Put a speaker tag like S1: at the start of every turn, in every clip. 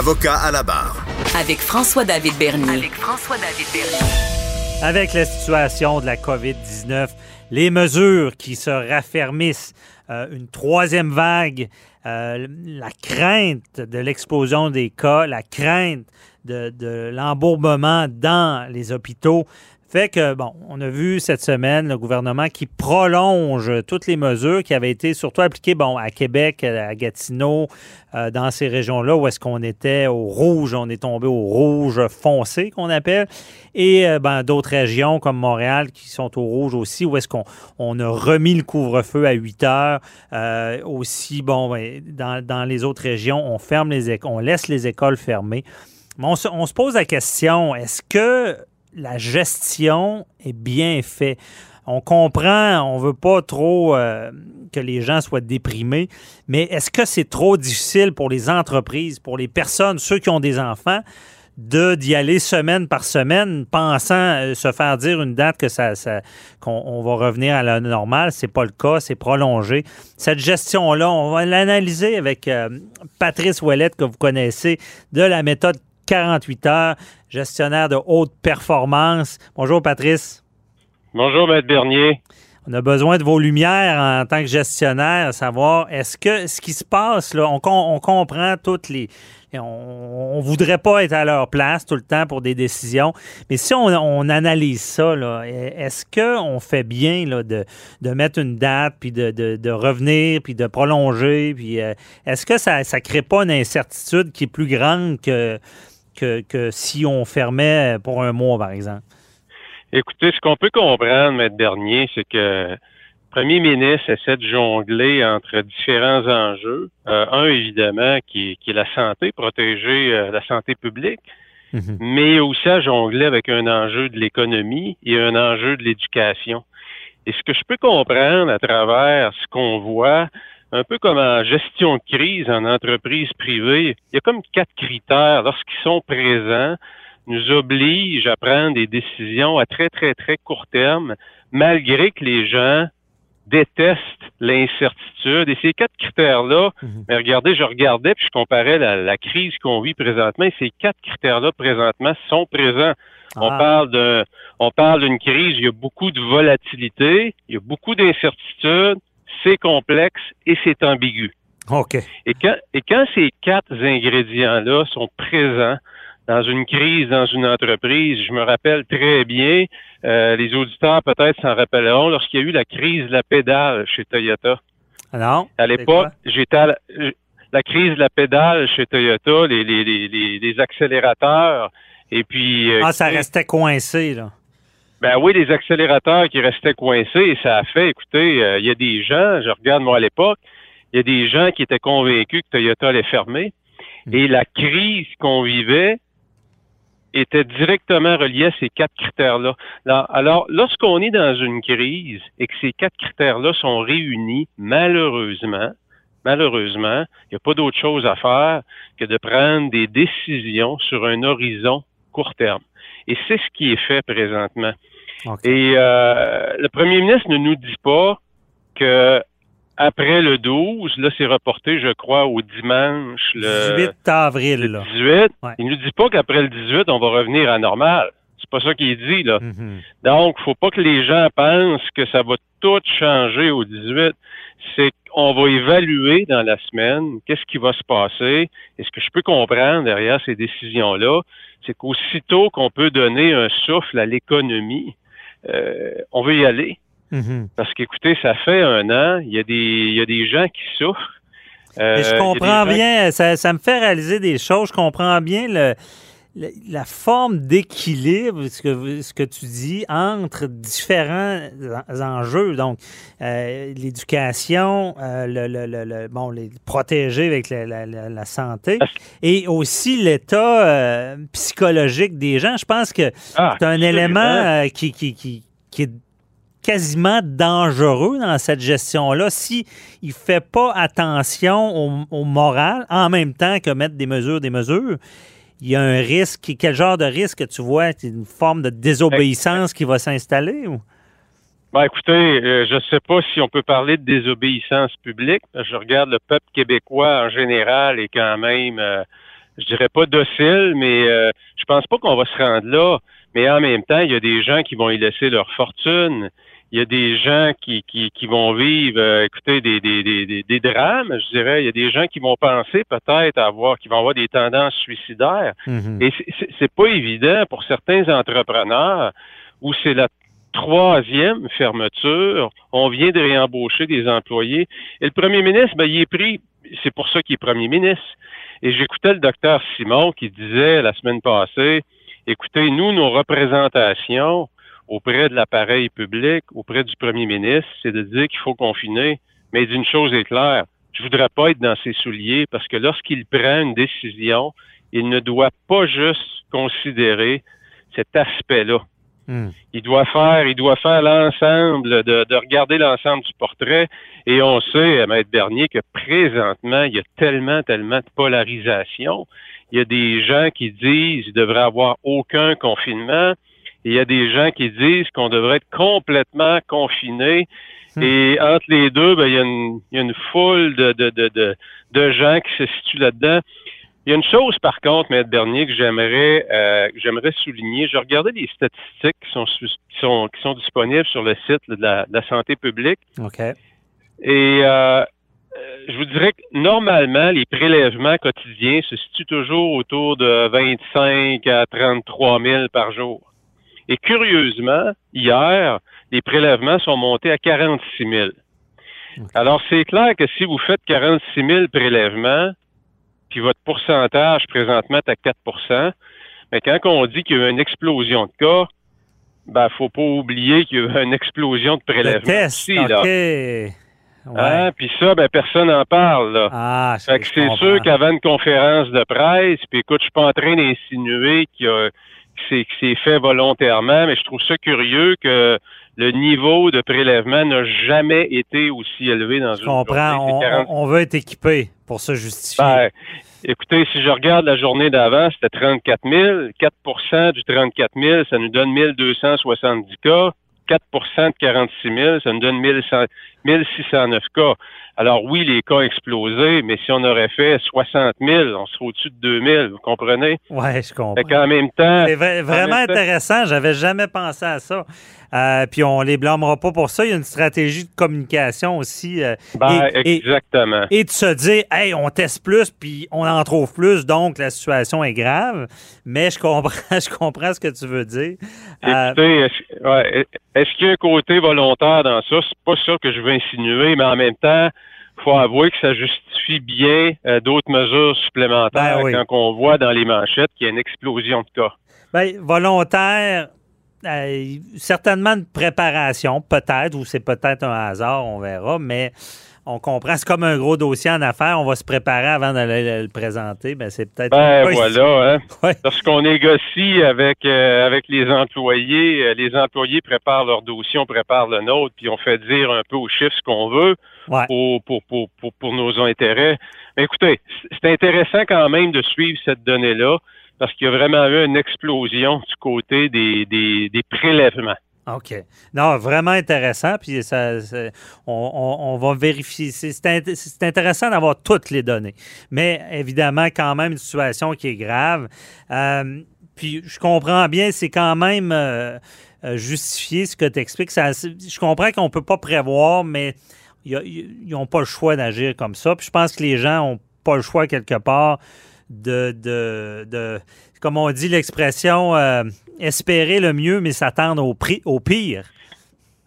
S1: Avocat à la barre.
S2: Avec François-David Bernier.
S3: Avec François-David Bernier.
S4: Avec la situation de la COVID-19, les mesures qui se raffermissent, euh, une troisième vague, euh, la crainte de l'explosion des cas, la crainte de, de l'embourbement dans les hôpitaux, fait que, bon, on a vu cette semaine le gouvernement qui prolonge toutes les mesures qui avaient été surtout appliquées, bon, à Québec, à Gatineau, euh, dans ces régions-là où est-ce qu'on était au rouge, on est tombé au rouge foncé qu'on appelle, et euh, ben, d'autres régions comme Montréal qui sont au rouge aussi, où est-ce qu'on on a remis le couvre-feu à 8 heures. Euh, aussi, bon, ben, dans, dans, les autres régions, on ferme les on laisse les écoles fermées. Mais on se, on se pose la question, est-ce que la gestion est bien faite. On comprend, on veut pas trop euh, que les gens soient déprimés, mais est-ce que c'est trop difficile pour les entreprises, pour les personnes, ceux qui ont des enfants, de d'y aller semaine par semaine, pensant euh, se faire dire une date que ça, qu'on va revenir à la normale, c'est pas le cas, c'est prolongé. Cette gestion-là, on va l'analyser avec euh, Patrice Ouellette que vous connaissez de la méthode 48 heures, gestionnaire de haute performance. Bonjour, Patrice.
S5: Bonjour, Maître Bernier.
S4: On a besoin de vos lumières en tant que gestionnaire, à savoir, est-ce que ce qui se passe, là, on, on comprend toutes les, on, ne voudrait pas être à leur place tout le temps pour des décisions. Mais si on, analyse ça, est-ce qu'on fait bien là, de, mettre une date, puis de, revenir, puis de prolonger? Puis euh, est-ce que ça ne crée pas une incertitude qui est plus grande que, que, si on fermait pour un mois, par exemple?
S5: Écoutez, ce qu'on peut comprendre, Maître Dernier, c'est que le premier ministre essaie de jongler entre différents enjeux. Euh, un, évidemment, qui est, la santé, protéger euh, la santé publique, mhm. mais aussi à jongler avec un enjeu de l'économie et un enjeu de l'éducation. Et ce que je peux comprendre à travers ce qu'on voit, un peu comme en gestion de crise en entreprise privée, il y a comme quatre critères lorsqu'ils sont présents nous obligent à prendre des décisions à très, très, très court terme, malgré que les gens détestent l'incertitude. Et ces quatre critères-là, mais regardez, je regardais puis je comparais la, crise qu'on vit présentement et ces quatre critères-là présentement sont présents. On ah. parle de, on parle d'une crise, il y a beaucoup de volatilité, il y a beaucoup d'incertitudes, c'est complexe et c'est ambigu.
S4: OK.
S5: Et quand, et quand ces quatre ingrédients-là sont présents dans une crise, dans une entreprise, je me rappelle très bien, euh, les auditeurs peut-être s'en rappelleront, lorsqu'il y a eu la crise de la pédale chez Toyota.
S4: Alors?
S5: À l'époque, j'étais à la, crise de la pédale chez Toyota, les, les, les, les accélérateurs, et puis...
S4: Euh, ah, ça restait coincé, là.
S5: Ben oui, les accélérateurs qui restaient coincés, ça a fait, écoutez, euh, il y a des gens, je regarde moi à l'époque, il y a des gens qui étaient convaincus que Toyota allait fermer. Hmm. Et la crise qu'on vivait était directement reliée à ces quatre critères-là. Alors, lorsqu'on est dans une crise et que ces quatre critères-là sont réunis, malheureusement, malheureusement, il n'y a pas d'autre chose à faire que de prendre des décisions sur un horizon court terme. Et c'est ce qui est fait présentement. Et euh, le premier ministre ne nous dit pas que après le 12, là, c'est reporté, je crois, au dimanche. Le
S4: 18 avril,
S5: là. 18. Il nous dit pas qu'après le 18, on va revenir à normal. C'est pas ça qu'il dit, là. Mm-hmm. Donc, faut pas que les gens pensent que ça va tout changer au 18. C'est qu'on va évaluer dans la semaine qu'est-ce qui va se passer. Et ce que je peux comprendre derrière ces décisions-là, c'est qu'aussitôt qu'on peut donner un souffle à l'économie, euh, on veut y aller. Mm-hmm. Parce qu'écoutez, ça fait un an, il y a des, il y a des gens qui souffrent.
S4: Euh, je comprends bien, ça, ça, me fait réaliser des choses. Je comprends bien le, la, forme d'équilibre, ce que, ce que tu dis, entre différents enjeux. Donc, euh, l'éducation, euh, le, le, bon, les protéger avec la, santé et aussi l'état euh, psychologique des gens. Je pense que ah, c'est un élément qui, qui, qui, qui est quasiment dangereux dans cette gestion-là s'il ne fait pas attention au, moral en même temps que mettre des mesures, des mesures. Il y a un risque. Quel genre de risque tu vois? Une forme de désobéissance qui va s'installer? Ou?
S5: Ben, écoutez, euh, je ne sais pas si on peut parler de désobéissance publique. Je regarde le peuple québécois en général et quand même, euh, je dirais pas docile, mais euh, je pense pas qu'on va se rendre là. Mais en même temps, il y a des gens qui vont y laisser leur fortune il y a des gens qui, qui, qui vont vivre, euh, écoutez, des, des, des, des, drames, je dirais. Il y a des gens qui vont penser peut-être avoir, qui vont avoir des tendances suicidaires. Mm-hmm. Et c'est pas évident pour certains entrepreneurs où c'est la troisième fermeture. On vient de réembaucher des employés. Et le premier ministre, ben, il est pris, c'est pour ça qu'il est premier ministre. Et j'écoutais le docteur Simon qui disait la semaine passée, écoutez, nous, nos représentations, auprès de l'appareil public, auprès du premier ministre, c'est de dire qu'il faut confiner. Mais d'une chose est claire, je voudrais pas être dans ses souliers parce que lorsqu'il prend une décision, il ne doit pas juste considérer cet aspect-là. Hmm. Il doit faire, il doit faire l'ensemble, de, de, regarder l'ensemble du portrait. Et on sait, Maître Bernier, que présentement, il y a tellement, tellement de polarisation. Il y a des gens qui disent qu'il devrait avoir aucun confinement il y a des gens qui disent qu'on devrait être complètement confiné. Hmm. Et entre les deux, ben, il, y a une, il y a une foule de, de, de, de, gens qui se situent là-dedans. Il y a une chose, par contre, Maître Bernier, que j'aimerais euh, j'aimerais souligner. Je regardais les statistiques qui sont, qui sont, qui sont disponibles sur le site de la, santé publique.
S4: OK.
S5: Et euh, je vous dirais que normalement, les prélèvements quotidiens se situent toujours autour de 25 à 33 000 par jour. Et curieusement, hier, les prélèvements sont montés à 46 000. Alors, c'est clair que si vous faites 46 000 prélèvements, puis votre pourcentage présentement est à 4% mais quand on dit qu'il y a eu une explosion de cas, ben, faut pas oublier qu'il y a eu une explosion de prélèvements
S4: aussi, là.
S5: Hein? Puis ça, ben personne n'en parle. Là.
S4: Ah,
S5: fait que c'est sûr qu'avant une conférence de presse, puis écoute, je suis pas en train d'insinuer qu'il y a c'est c'est fait volontairement, mais je trouve ça curieux que le niveau de prélèvement n'a jamais été aussi élevé dans
S4: je une comprends. On, veut être équipé pour se justifier.
S5: Ben, écoutez, si je regarde la journée d'avant, c'était 34 000. 4% du 34 000, ça nous donne 1270 cas. 4% de 46 000, ça nous donne 1609 cas. Alors oui, les cas ont explosé, mais si on aurait fait 60 000, on serait au-dessus de 2 000, vous comprenez?
S4: Oui, je comprends.
S5: Fait même temps...
S4: C'est vraiment intéressant, j'avais jamais pensé à ça. Euh, puis on les blâmera pas pour ça. Il y a une stratégie de communication aussi. Euh,
S5: ben, exactement.
S4: Et, de se dire, hey, on teste plus, puis on en trouve plus, donc la situation est grave. Mais je comprends, je comprends ce que tu veux dire.
S5: Euh, est-ce qu'il y a un côté volontaire dans ça? C'est pas ça que je veux insinuer, mais en même temps, faut avouer que ça justifie bien d'autres mesures supplémentaires ben quand on voit dans les manchettes qu'il y a une explosion de cas.
S4: Ben, volontaire, euh, certainement une préparation, peut-être, ou c'est peut-être un hasard, on verra, mais on comprend. C'est comme un gros dossier en affaires. On va se préparer avant d'aller le présenter. Ben, c'est peut-être.
S5: Ben, voilà. Hein? Lorsqu'on négocie avec, euh, avec les employés, euh, les employés préparent leur dossier, on prépare le nôtre, puis on fait dire un peu aux chiffres ce qu'on veut pour, pour, pour, pour, pour nos intérêts. Mais écoutez, c'est intéressant quand même de suivre cette donnée-là parce qu'il y a vraiment eu une explosion du côté des, des, prélèvements.
S4: OK. Non, vraiment intéressant. Puis ça, on, va vérifier. C'est intéressant d'avoir toutes les données. Mais évidemment, quand même, une situation qui est grave. Euh, puis je comprends bien, c'est quand même euh, euh, justifié ce que tu expliques. je comprends qu'on ne peut pas prévoir, mais ils n'ont pas le choix d'agir comme ça. Puis je pense que les gens n'ont pas le choix quelque part de, de, comme on dit l'expression, euh, espérer le mieux, mais s'attendre au, au pire.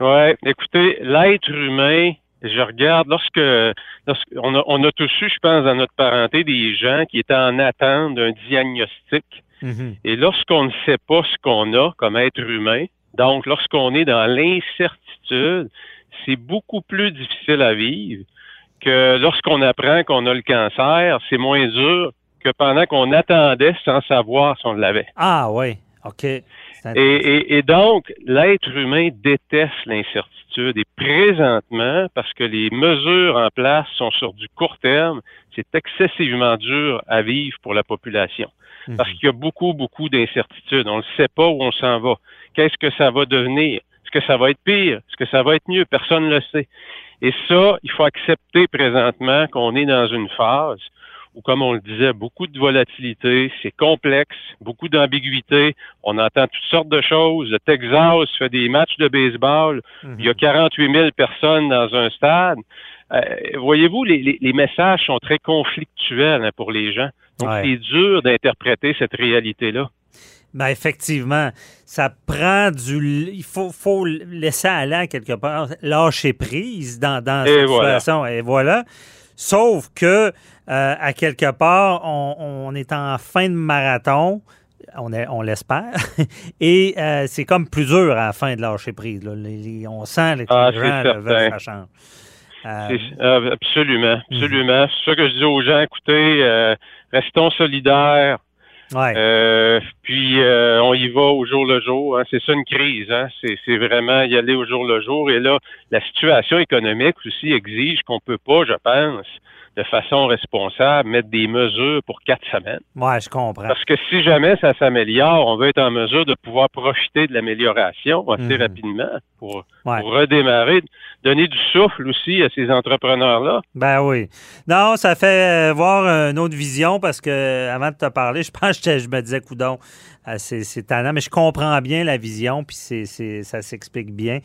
S5: Oui, écoutez, l'être humain, je regarde, lorsque, lorsqu'on a, on a tous eu, je pense, dans notre parenté, des gens qui étaient en attente d'un diagnostic. Mhm. Et lorsqu'on ne sait pas ce qu'on a comme être humain, donc lorsqu'on est dans l'incertitude, c'est beaucoup plus difficile à vivre que lorsqu'on apprend qu'on a le cancer, c'est moins dur que pendant qu'on attendait sans savoir si on l'avait.
S4: Ah oui, OK.
S5: Et, donc, l'être humain déteste l'incertitude. Et présentement, parce que les mesures en place sont sur du court terme, c'est excessivement dur à vivre pour la population. Mhm. Parce qu'il y a beaucoup, beaucoup d'incertitudes. On ne sait pas où on s'en va. Qu'est-ce que ça va devenir? Est-ce que ça va être pire? Est-ce que ça va être mieux? Personne ne le sait. Et ça, il faut accepter présentement qu'on est dans une phase où, comme on le disait, beaucoup de volatilité, c'est complexe, beaucoup d'ambiguïté, on entend toutes sortes de choses. Le Texas fait des matchs de baseball, mhm. il y a 48 000 personnes dans un stade. Euh, voyez-vous, les, messages sont très conflictuels hein, pour les gens. Donc, c'est dur d'interpréter cette réalité-là.
S4: Ben effectivement, ça prend du. Il faut, faut laisser aller quelque part, lâcher prise dans, dans cette situation. Et voilà. Sauf que, euh, à quelque part, on, est en fin de marathon. On, on l'espère. Et euh, c'est comme plus dur à la fin de lâcher prise. on sent que ah, les gens veulent ça change.
S5: Euh, absolument, absolument. C'est ça que je dis aux gens, écoutez, restons solidaires, euh, puis euh, on y va au jour le jour. Hein. C'est ça une crise. Hein. C'est vraiment y aller au jour le jour. Et là, la situation économique aussi exige qu'on peut pas, je pense, de façon responsable, mettre des mesures pour quatre semaines.
S4: Oui, je comprends.
S5: Parce que si jamais ça s'améliore, on va être en mesure de pouvoir profiter de l'amélioration assez mhm. rapidement pour, redémarrer, donner du souffle aussi à ces entrepreneurs-là.
S4: Ben oui. Non, ça fait euh, voir une autre vision parce que avant de te parler, je pense que je me disais, coudon, euh, c'est tannant, mais je comprends bien la vision, puis c'est ça s'explique bien.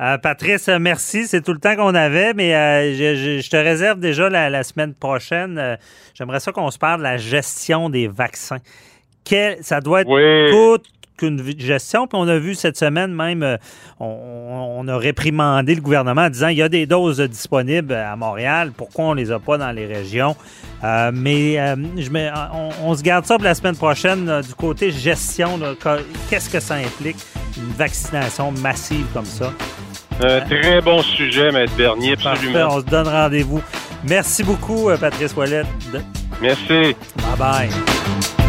S4: Euh, Patrice, merci. C'est tout le temps qu'on avait, mais euh, je, te réserve déjà la, semaine prochaine. J'aimerais ça qu'on se parle de la gestion des vaccins. Quel, ça doit être tout qu'une gestion. Puis on a vu cette semaine même, euh, on, a réprimandé le gouvernement en disant il y a des doses disponibles à Montréal, pourquoi on les a pas dans les régions? Euh, mais euh, je on, se garde ça pour la semaine prochaine du côté gestion. Qu'est-ce que ça implique, une vaccination massive comme ça?
S5: Un très bon sujet, Maître Bernier, absolument.
S4: on se donne rendez-vous. Merci beaucoup, Patrice Ouellet.
S5: Merci.
S4: Bye bye.